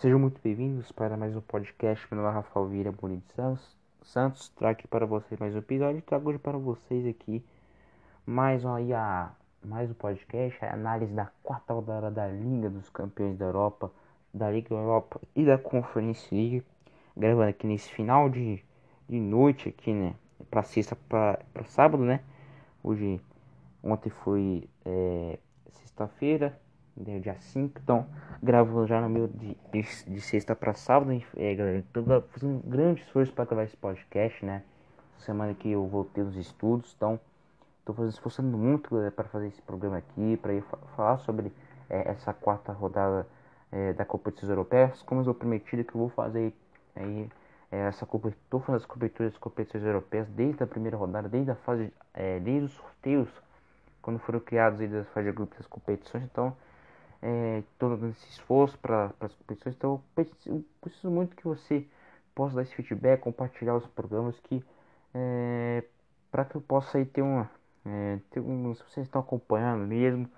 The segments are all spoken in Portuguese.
Sejam muito bem-vindos para mais um podcast. Meu nome é Rafael Vieira Bonito Santos. Trago aqui para vocês mais um episódio. Trago hoje para vocês aqui mais um, aí a, mais um podcast, a análise da quarta rodada da Liga dos Campeões da Europa, da Liga Europa e da Conference League. Gravando aqui nesse final de, de noite aqui, né? Para sexta, para sábado, né? Hoje, ontem foi é, sexta-feira, né, dia 5, então gravando já no meu de, de, de sexta para sábado, é, galera, tô fazendo um grande esforço para gravar esse podcast, né? Semana que eu voltei nos estudos, então tô fazendo, esforçando muito para fazer esse programa aqui, para ir falar sobre é, essa quarta rodada é, da competições europeias, como eu prometido que eu vou fazer aí é, essa tô fazendo as coberturas das competições europeias desde a primeira rodada, desde a fase, é, desde os sorteios quando foram criados aí das fases de grupos das competições, então é, todo esse esforço para as competições. Então, eu preciso muito que você possa dar esse feedback, compartilhar os programas que é, para que eu possa aí ter uma é, ter um, se vocês estão acompanhando mesmo,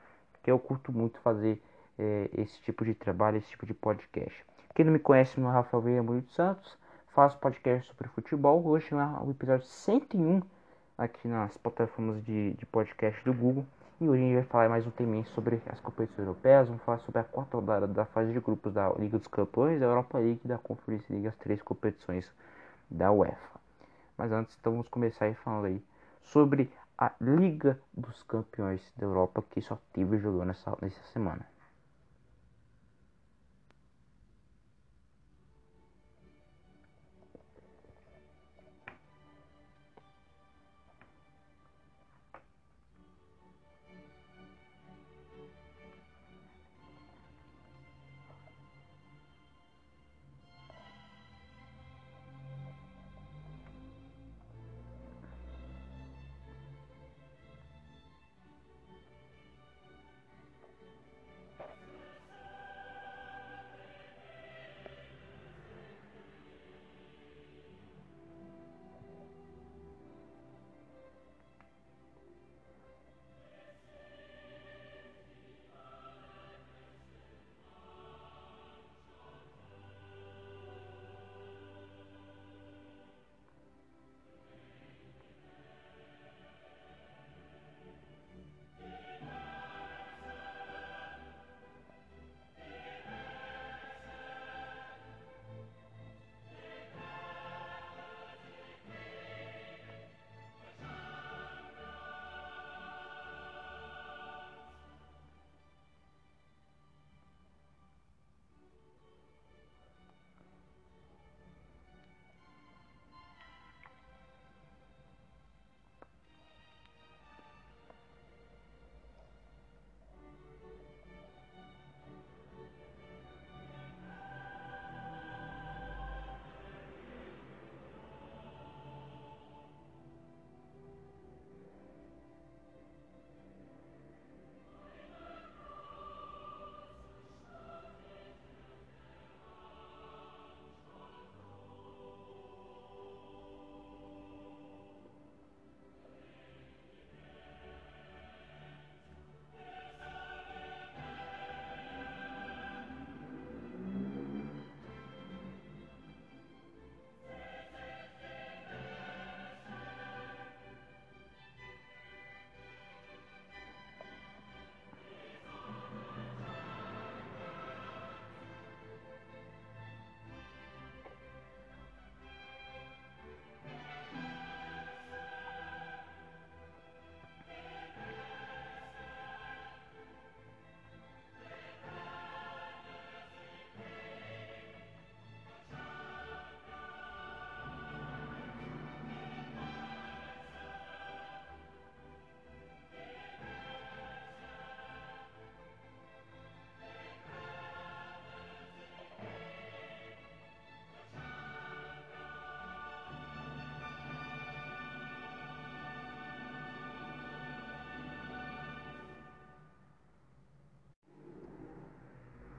que eu curto muito fazer é, esse tipo de trabalho, esse tipo de podcast. Quem não me conhece, meu é Rafael Veia Murilo Santos, faço podcast sobre futebol. Hoje lá o episódio 101 aqui nas plataformas de, de podcast do Google. E hoje a gente vai falar mais um tema sobre as competições europeias. Vamos falar sobre a quarta rodada da fase de grupos da Liga dos Campeões, da Europa League e da Conference League, as três competições da UEFA. Mas antes, então, vamos começar aí falando aí sobre a Liga dos Campeões da Europa, que só teve jogando nessa, nessa semana.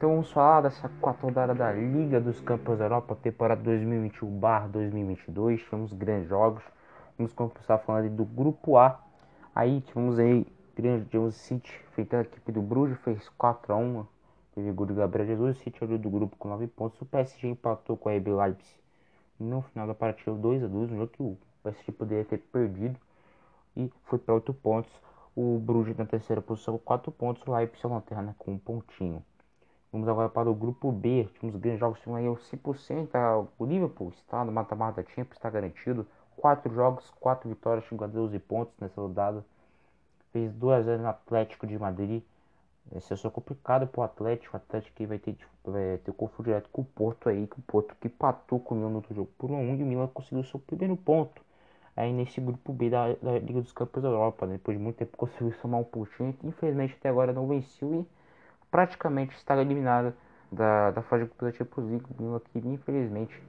Então vamos falar dessa quarta rodada da Liga dos Campeões da Europa, temporada 2021/2022. Tivemos grandes jogos. Vamos começar falando do grupo A. Aí tivemos aí grande tivemos City enfrentando a equipe do Bruges, fez 4 a 1 Teve gol de Gabriel Jesus, o City olhou do grupo com 9 pontos. O PSG empatou com a RB Leipzig no final da partida 2 a 2 um jogo que o PSG poderia ter perdido e foi para 8 pontos. O Bruges na terceira posição com 4 pontos, o Leipzig a lanterna com um pontinho. Vamos agora para o grupo B, tínhamos grandes jogos, tínhamos aí o 100%, tá? o Liverpool está no mata-mata Champions, está garantido. 4 jogos, 4 vitórias, chegou a 12 pontos nessa rodada. Fez 2 a 0 no Atlético de Madrid. Esse é só complicado para o Atlético. O Atlético vai ter, vai ter confronto direto com o Porto aí. Com o Porto que patou com o Milan no outro jogo por 1 um, e o Milan conseguiu seu primeiro ponto. Aí nesse grupo B da, da Liga dos Campeões da Europa. Né? Depois de muito tempo conseguiu somar um pontinho. Infelizmente até agora não venceu e praticamente está eliminado da, da fase de da Champions League. O Milan infelizmente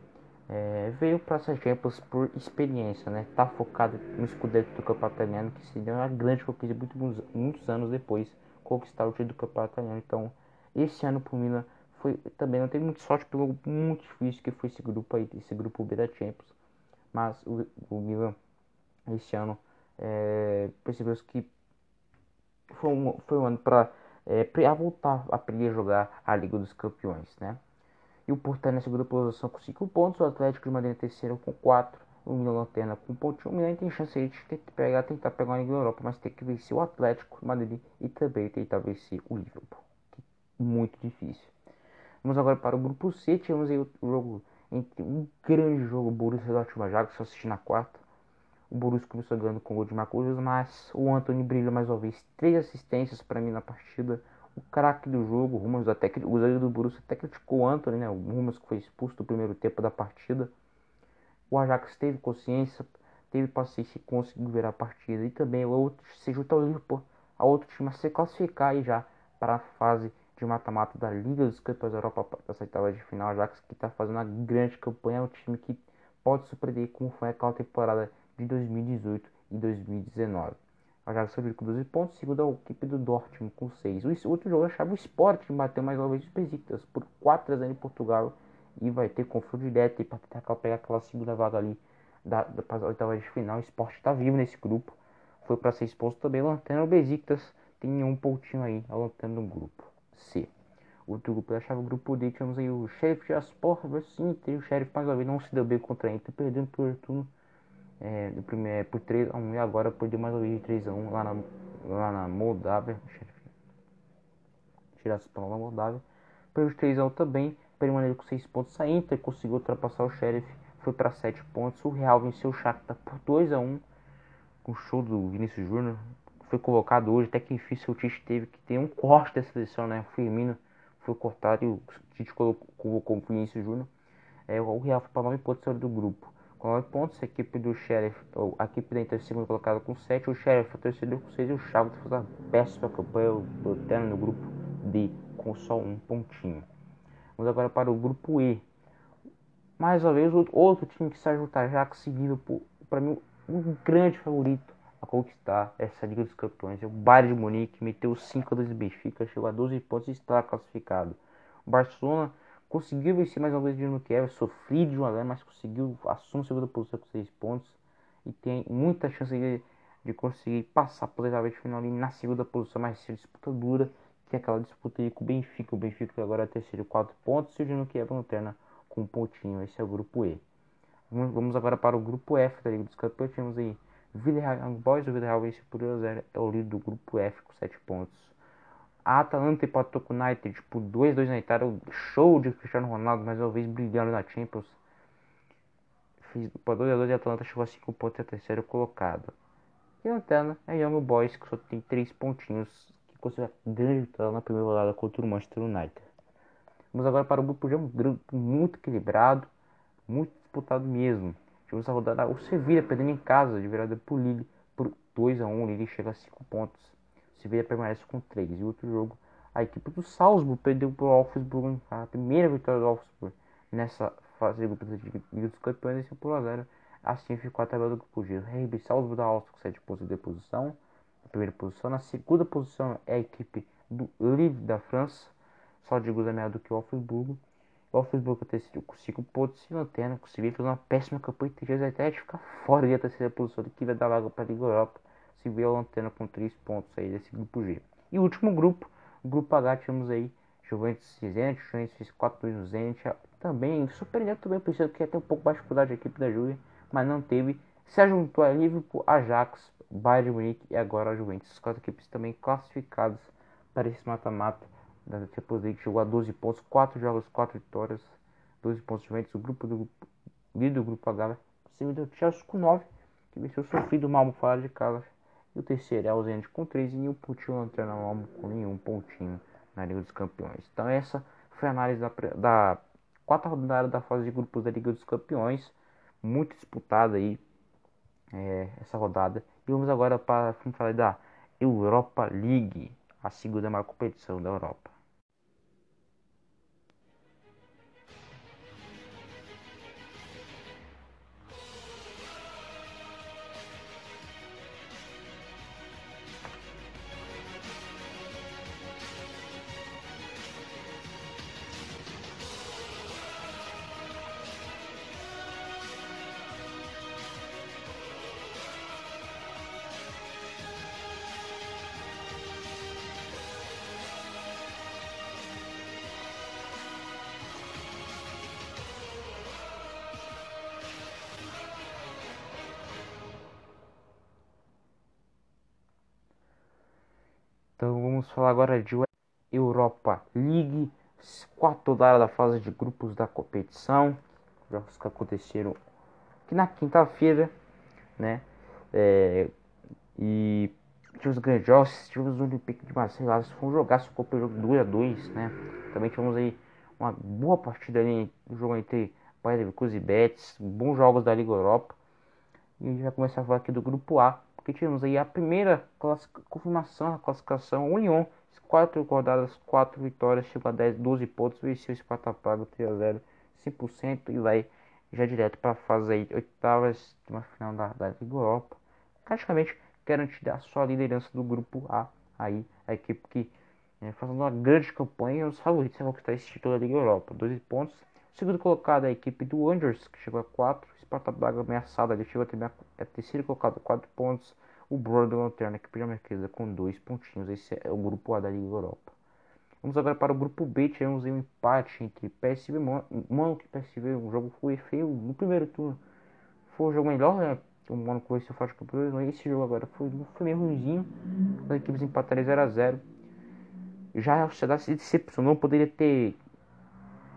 é, veio para essa Champions por experiência, né? Tá focado no escudeto do campeonato italiano que se deu uma grande conquista muitos, muitos anos depois conquistar o título do campeonato italiano. Então, esse ano pro Milan foi também não teve muita sorte pelo muito difícil que foi esse grupo aí, esse grupo B da Champions. Mas o, o Milan esse ano é, percebeu que foi um, foi um ano para é, voltar a aprender a jogar a Liga dos Campeões, né? E o Porto na segunda posição com 5 pontos, o Atlético de Madrid terceiro com 4, o Milan Lanterna com um pontinho. O Milan tem chance de pegar, tentar pegar a Liga Europa, mas tem que vencer o Atlético de Madrid e também tentar vencer o Liverpool. Muito difícil. Vamos agora para o grupo C, tivemos aí o jogo entre um grande jogo, Borussia Dortmund Ajax, só assisti na quarta. O Borussia começou ganhando com o gol de Marcos, mas o Anthony brilha mais uma vez, três assistências para mim na partida o craque do jogo, o Rumas até o zagueiro do Borussia até criticou o Anthony, né? O Rumas que foi expulso do primeiro tempo da partida. O Ajax teve consciência, teve paciência e conseguiu virar a partida. E também o outro se junta ao Liverpool, a outro time a se classificar aí já para a fase de mata-mata da Liga dos Campeões da Europa para essa etapa de final. O Ajax que está fazendo uma grande campanha, é um time que pode surpreender como foi aquela temporada de 2018 e 2019. A Ajax foi com 12 pontos, segundo a equipe do Dortmund com 6. O outro jogo achava o Sport bateu mais uma vez os Besiktas por 4 a 0 em Portugal e vai ter confronto direto para tentar pegar aquela segunda vaga ali da, da oitava de final. O Sport está vivo nesse grupo, foi para 6 pontos também. Lanterna o Besiktas tem um pontinho aí, a lanterna no grupo C. Outro grupo achava o grupo D, tivemos aí o Sheriff de Aspor versus Inter. O Sheriff mais uma vez não se deu bem contra a Inter, perdendo por turno é, do primeiro, é, por 3 a 1 e agora perdeu mais uma vez de 3 a 1 lá na, lá na Moldávia. Tirar essa palavra Moldávia. Perdeu 3 a 1 também, permaneceu com 6 pontos. A Inter conseguiu ultrapassar o Sheriff, foi para 7 pontos. O Real venceu o Shakhtar por 2 a 1 com o show do Vinícius Júnior. Foi colocado hoje, até que difícil o Tite teve que ter um corte da seleção, né? O Firmino foi cortado e o Tite colocou, colocou o Vinícius Júnior. É, o Real foi para 9 pontos do grupo 9 pontos. A equipe do Sheriff, ou a equipe da Inter segundo colocada com 7. O Sheriff foi terceiro com 6 e o Chaves fez uma péssima campanha, o Terno no grupo D com só um pontinho. Vamos agora para o grupo E. Mais uma vez, outro time que se juntar já conseguiu, para mim, um grande favorito a conquistar essa Liga dos Campeões. É o Bayern de Munique, meteu 5 a 2 Benfica, chegou a 12 pontos e está classificado. O Barcelona Conseguiu vencer mais uma vez de Kiev, sofrido de uma lã, mas conseguiu assumir a segunda posição com 6 pontos. E tem muita chance de, de conseguir passar por oitava de final ali na segunda posição, mas ser disputa dura, é aquela disputa aí com o Benfica. O Benfica agora é terceiro, 4 pontos, e o Dino Kiev lanterna com um pontinho. Esse é o grupo E. Vamos agora para o grupo F da Liga dos Campeões. Temos aí Villarreal Boys, o Villarreal por 2 a 0, é o líder do grupo F com 7 pontos. A Atalanta empatou com o United por 2-2 na Itália. Show de Cristiano Ronaldo, mais uma vez brilhando na Champions. Fiz por 2x2 e a Atalanta chegou a 5 pontos a terceiro colocado. E a lanterna é Young Boys, que só tem 3 pontinhos, que conseguiu grande vitória na primeira rodada contra o Manchester United. Vamos agora para o grupo G, um grupo muito equilibrado, muito disputado mesmo. Tivemos a rodada o Sevilla perdendo em casa de virada por Lille por 2x1. O Lille chega a 5 pontos. Sevilha permanece com 3. E outro jogo, a equipe do Salzburg perdeu para o Augsburg, a primeira vitória do Augsburg nessa fase de grupo de Liga dos Campeões, e por 1 0 Assim ficou a tabela do grupo G. RB Salzburg da Áustria com 7 pontos de posição, na primeira posição. Na segunda posição é a equipe do Lille da França, só de gols a do que o Augsburg. O terceiro com 5 pontos e lanterna, conseguiu fazer uma péssima campanha e tem até de ficar fora da terceira posição, que vai dar vaga para a Liga Europa se vê a lanterna com 3 pontos aí desse grupo G. E o último grupo, o grupo H, temos aí Juventus e Zenit, Juventus fez 4 2 no Zenit. Também, surpreendeu também, pensando que ia ter um pouco mais dificuldade a equipe da Juve, mas não teve. Se juntou a Liverpool, Ajax, Bayern de Munique e agora a Juventus. As quatro equipes também classificadas para esse mata-mata da Champions League. Chegou a 12 pontos, 4 jogos, 4 vitórias, 12 pontos Juventus. O grupo do líder do grupo H, seguido do Chelsea com 9, que venceu sofrido mal fora de casa. E o terceiro é Zenit com 3 e o Putinho lanterna Malmo com nenhum pontinho na Liga dos Campeões. Então essa foi a análise da, da quarta rodada da fase de grupos da Liga dos Campeões, muito disputada aí é, essa rodada. E vamos agora para falar da Europa League, a segunda maior competição da Europa. Vamos falar agora de Europa League, quarto rodada da fase de grupos da competição, jogos que aconteceram aqui na quinta-feira, né? É, e tivemos grandes jogos, tivemos o Olympique de Marseille lá, foi um jogaço, ficou jogo 2 a 2 né? Também tivemos aí uma boa partida ali no jogo entre Bayern Leverkusen e Betis, bons jogos da Liga Europa. E a gente vai começar a falar aqui do grupo A, porque tivemos aí a primeira confirmação da classificação. O Lyon, quatro rodadas, quatro vitórias, chegou a 10, 12 pontos, venceu o Sparta Praga 3 a 0, 100% e vai já direto para a fase aí, oitavas de uma final da, da Liga Europa. Praticamente garantida a sua liderança do grupo A. Aí a equipe que é, fazendo uma grande campanha, os favoritos a conquistar esse título da Liga Europa. 12 pontos. segundo colocado a equipe do Angers, que chegou a 4. Sparta Braga ameaçada, ele chegou a ter a terceira colocado 4 pontos. O Bordeaux Lanterna, que a marquesa com 2 pontinhos. Esse é o grupo A da Liga Europa. Vamos agora para o grupo B. Tivemos um empate entre PSV e Mônaco PSV. O jogo foi feio no primeiro turno. Foi o jogo melhor, né? O Mônaco seu forte campeão. Mas esse jogo agora foi, foi meio ruimzinho. As equipes empataram 0x0. Já a sociedade se decepcionou. Poderia ter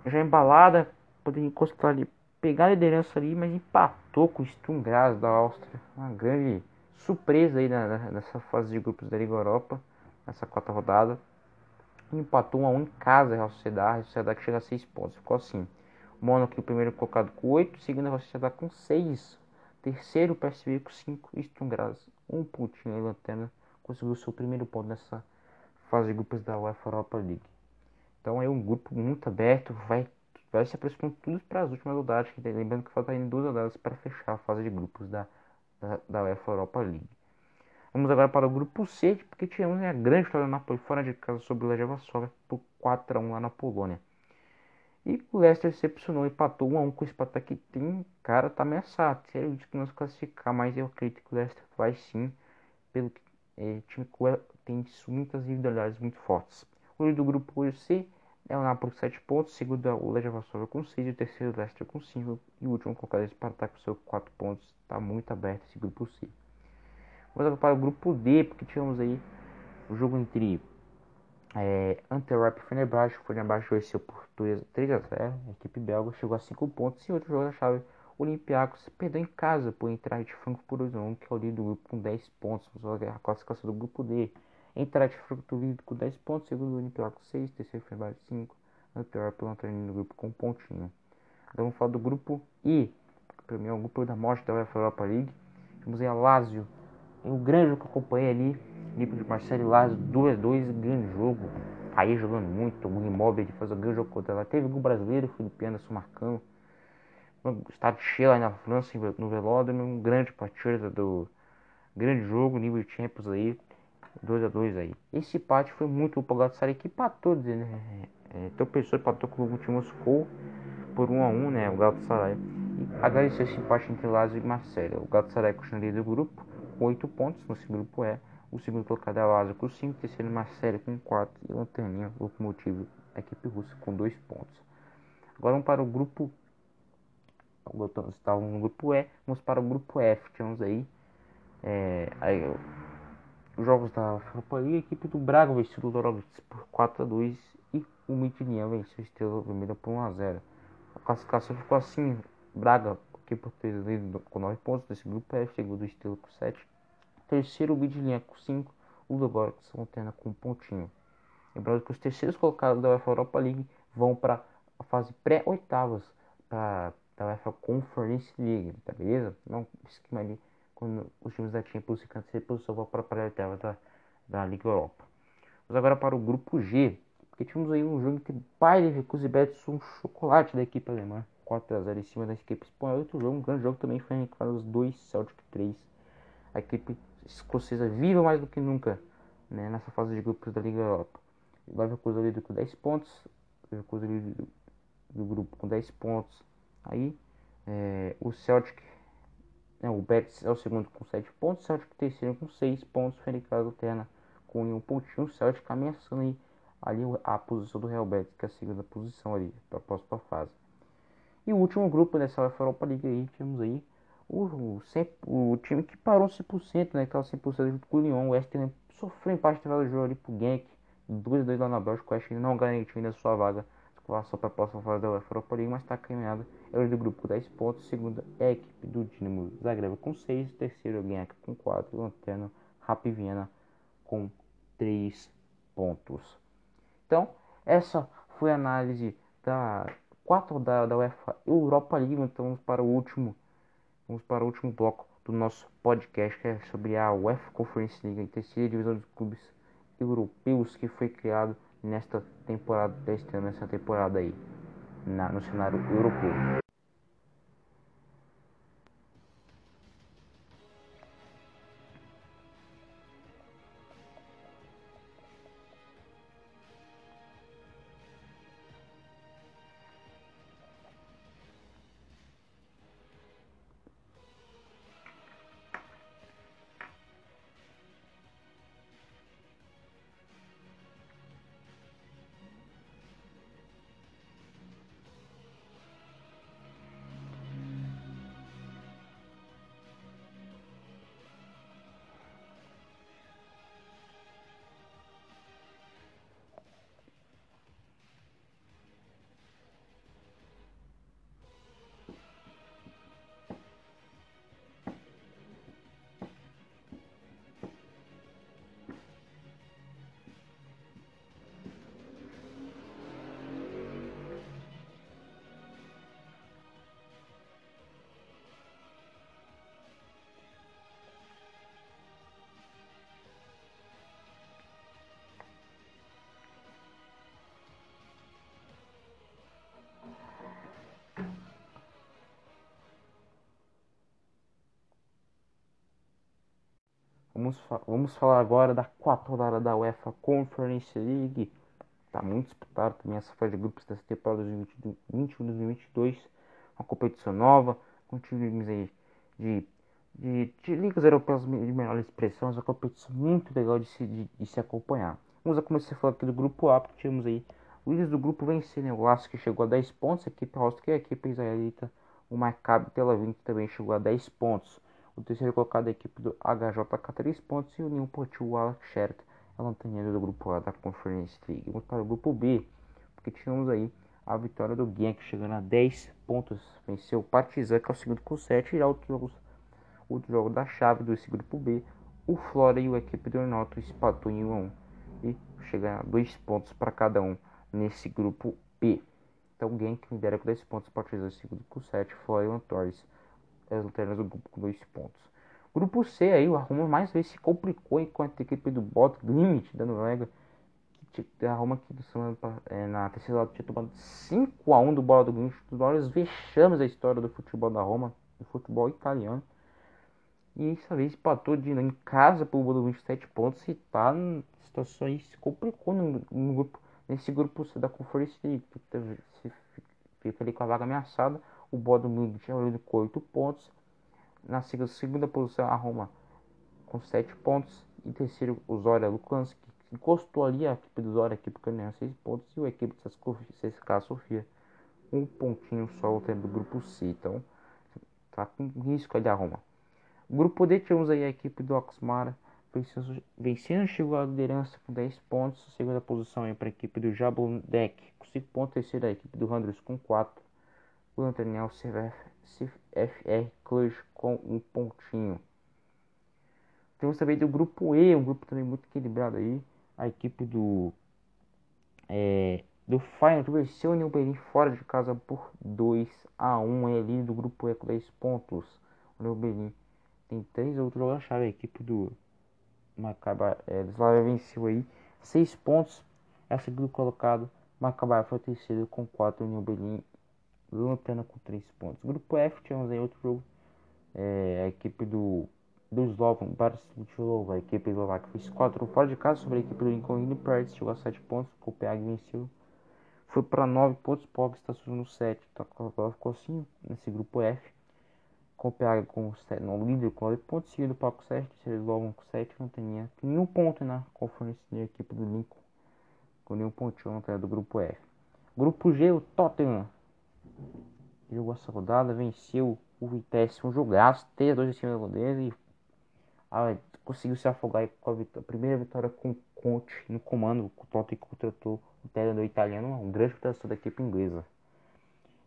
já embalada. Poderia encostar ali pegar a liderança ali, mas empatou com o Sturm Graz da Áustria. Uma grande surpresa aí na, nessa fase de grupos da Liga Europa, nessa quarta rodada. Empatou 1 a 1 em casa a Real Sociedade, a Sociedade que chega a 6 pontos. Ficou assim. Mônaco o primeiro colocado com 8, segundo a Real Sociedade com 6. Terceiro o PSV com 5 e Sturm Graz um pontinho aí lanterna. Conseguiu seu primeiro ponto nessa fase de grupos da UEFA Europa League. Então é um grupo muito aberto, vai vai se aproximando tudo para as últimas rodadas. Lembrando que falta ainda duas rodadas para fechar a fase de grupos da, da, da UEFA Europa League. Vamos agora para o grupo C, porque tivemos a grande vitória do Napoli fora de casa sobre o Legia Varsóvia por 4 a 1 lá na Polônia. E o Leicester decepcionou, empatou 1 a 1 com o Spartak que tem cara tá ameaçado. Sério, disse que não se classificar, mas eu acredito que o Leicester vai sim, pelo que é, time tem muitas individualidades muito fortes. O do grupo C é o Napoli com 7 pontos, segundo o Legia Varsóvia com 6 e o terceiro o Leicester com 5 e o último colocado é o Spartak com seus 4 pontos. Está muito aberto esse grupo C. Vamos agora para o grupo D, porque tivemos aí o jogo entre é, Antwerp e Fenerbahçe. O Fenerbahçe venceu por 3 a 0. A equipe belga chegou a 5 pontos e outro jogo da chave Olympiacos perdeu em casa por entrar de Franco por 2 a 1, que é o líder do grupo com 10 pontos. A classificação do grupo D. De Frankfurt com 10 pontos, segundo o Olympiacos 6, terceiro Fenerbahçe 5, Antwerp lanterninha no grupo com um pontinho. Então vamos falar do grupo I, que para mim é o grupo da morte da UEFA Europa League. Temos aí a Lazio, o grande jogo que eu acompanhei ali, equipe de Marcelo Lazio, 2 a 2 grande jogo. Aí jogando muito, o Immobile faz um grande jogo contra ela. Teve o Brasileiro, Felipe Anderson marcando. Um estádio cheio aí na França, no Velódromo, um grande partida do grande jogo, nível de Champions aí. 2 a 2 aí. Esse empate foi muito o Galatasaray que empatou, né? É, então pessoa empatou com o time Moscou por 1 a 1, né? O Galatasaray. E agradeceu esse empate entre Lazio e Marcelo. O Galatasaray continua líder do grupo com 8 pontos, nesse grupo é. O segundo colocado é Lazio com 5, terceiro Marcelo com 4 e Lanterninha, o motivo a equipe russa com 2 pontos. Agora vamos para o grupo. Estávamos no grupo E, vamos para o grupo F. Temos aí, é, aí jogos da Europa League, a equipe do Braga venceu o Dorovic por 4 a 2 e o Midtjylland venceu o Estrela Vermelha por 1 a 0. A classificação ficou assim: Braga, equipe portuguesa com 9 pontos nesse grupo F, segundo o Estrela com 7. Terceiro, o Midtjylland com 5. O que lanterna com um pontinho. Lembrando que os terceiros colocados da UEFA Europa League vão para a fase pré-oitavas da UEFA Conference League, tá beleza? Não esquema ali quando os times da Champions se cansam posição vão para a pré-oitavas da, da Liga Europa. Vamos agora para o grupo G, porque tínhamos aí um jogo entre Bayern Leverkusen e Betis, um chocolate da equipe alemã, 4 a 0 em cima da equipe espanhola. Outro jogo, um grande jogo também foi arrancado os dois Celtic 3. A equipe escocesa viva mais do que nunca né, nessa fase de grupos da Liga Europa. Leverkusen líder com 10 pontos, Leverkusen líder do, do grupo com 10 pontos. Aí é, o Celtic, o Betis é o segundo com 7 pontos, o Celtic terceiro com 6 pontos, Fenerbahçe alterna com um pontinho, o Celtic ameaçando aí ali a posição do Real Betis, que é a segunda posição ali, para a próxima fase. E o último grupo dessa Europa League aí, temos aí o, o, o time que parou 100%, né? Que tava 100% junto com o Lyon. O West sofreu empate no jogo ali pro Genk. 2-2 lá na Bélgica. O West não garantiu ainda sua vaga. Só para a próxima fase da UEFA Europa League, mas está caminhado. É o do grupo com 10 pontos. Segunda é a equipe do Dinamo Zagreb com 6. Terceiro, o Genk com 4. Lanterna, Rap Viena com 3 pontos. Então, essa foi a análise da 4 da, da UEFA Europa League. Então, vamos para o último Vamos para o último bloco do nosso podcast, que é sobre a UEFA Conference League, a terceira divisão dos clubes europeus que foi criado nesta temporada, deste ano, nessa temporada aí, na, no cenário europeu. Vamos, vamos falar agora da quarta rodada da UEFA Conference League. Está muito disputado também essa fase de grupos dessa temporada 2021-2022. Uma competição nova, com times aí de, de, de ligas europeias de menor expressão. Uma competição muito legal de se, de, de se acompanhar. Vamos começar a falar aqui do grupo A, porque tínhamos aí o líder do grupo vencendo o Lask, que chegou a 10 pontos. A equipe Rostock que é a equipe israelita. O Maccabi Tel Aviv que também chegou a 10 pontos. O terceiro colocado é a equipe do HJK 3 pontos e o União Portil Alex Sheret é a lanterneira do grupo A da Conference League. Vamos para o grupo B, porque tínhamos aí a vitória do Genk chegando a 10 pontos. Venceu o Partizan, que é o segundo com 7, e outros jogos, outro jogo da chave desse grupo B. O Flora e o equipe do Norte empatou em 1 a 1 e chegaram a 2 pontos para cada um nesse grupo B. Então o Genk lidera com 10 pontos, Partizan segundo com 7, Flora e o Torres as lanternas do grupo com dois pontos. Grupo C aí, o Roma mais vezes se complicou enquanto a equipe do Bot Limit da Noruega, que a Roma do semana, é, na terceira lado tinha tomado 5 a 1 do Bola do Limit, dos maiores vexames da história do futebol da Roma, do futebol italiano. E essa vez empatou de, em casa pro Bola do 27 pontos e tá em situação aí, se complicou no, no grupo, nesse grupo da Conference League, que fica ali com a vaga ameaçada o Bodo Munich tinha com 8 pontos. Na segunda posição, a Roma com 7 pontos. E terceiro, o Zória Lukanski, encostou ali a equipe do Zora, a equipe ucraniana 6 pontos e a equipe de CSKA Sofia um pontinho só o tempo do grupo C. Então tá com risco ali a Roma. Grupo D tivemos aí a equipe do Oxmara vencendo, chegou à liderança com 10 pontos. Segunda posição aí para a equipe do Jablonec com 5 pontos. Terceira a equipe do Randers com 4. O Lanternel CFR Cluj com um pontinho. Temos também do grupo E, um grupo também muito equilibrado aí. A equipe do é, do Feyenoord venceu o New Berlin fora de casa por 2 a 1 é ali do grupo E com 10 pontos. O New Berlin tem três outros jogos chave a equipe do Macaba é, venceu aí 6 pontos é segundo colocado Maccabi foi terceiro com 4 o New Berlin lanterna com 3 pontos. Grupo F tivemos aí outro jogo é, a equipe do do Slovan Bratislava, a equipe eslovaca fez 4 fora de casa sobre a equipe do Lincoln Inn Pride, chegou a 7 pontos, Copenhague venceu, foi para 9 pontos, Pog está subindo 7, então ficou assim nesse grupo F, Copenhague com 7, não, líder com 9 pontos, seguido para o 7, terceiro Slovan com 7, não tinha nenhum ponto na conferência da equipe do Lincoln, com nenhum pontinho na do grupo F. Grupo G, o Tottenham jogou essa rodada, venceu o Vitesse, um jogaço, 3 2 em cima da bandeira e ah, conseguiu se afogar com a, vitória, a, primeira vitória com Conte no comando. O Tottenham contratou o treinador italiano, um grande contratação da equipe inglesa.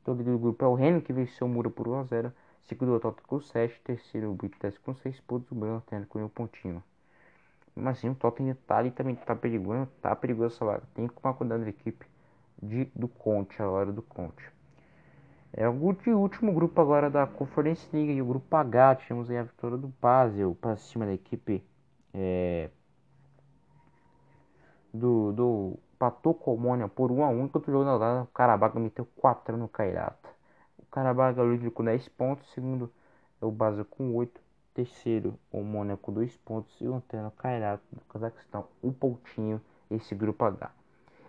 Então, o líder do grupo é o Rennes, que venceu o Mura por 1x0. Segundo o Tottenham com 7. Terceiro, o Vitesse com 6 pontos. O Branco com um pontinho. Mas assim, o Tottenham tá ali também tá perigoso, tá perigoso essa vaga. Tem que tomar cuidado da equipe de, do Conte, a hora do Conte. É o último grupo agora da Conference League, e o grupo H, tivemos aí a vitória do Basel para cima da equipe é, do, do Patocomônia por 1 a 1 enquanto o jogo da o Carabaga meteu 4 no Cairata. O Carabaga líder com 10 pontos, segundo é o Basel com 8, terceiro o Mônia com 2 pontos e o Antena Cairata do Cazaquistão, um pontinho esse grupo H.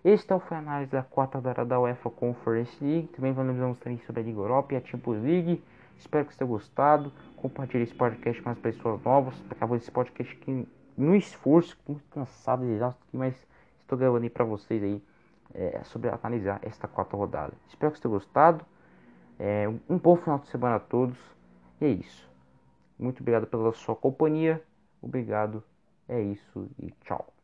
Este foi a análise da quarta rodada da UEFA Conference League. Também vamos também sobre a Liga Europa e a Champions League. Espero que você tenha gostado. Compartilhe esse podcast com as pessoas novas. Acabou esse podcast aqui no esforço, muito cansado de exausto aqui, mas estou gravando aí para vocês aí é, sobre analisar esta quarta rodada. Espero que você tenha gostado. É, um bom final de semana a todos. E é isso. Muito obrigado pela sua companhia. Obrigado. É isso e tchau.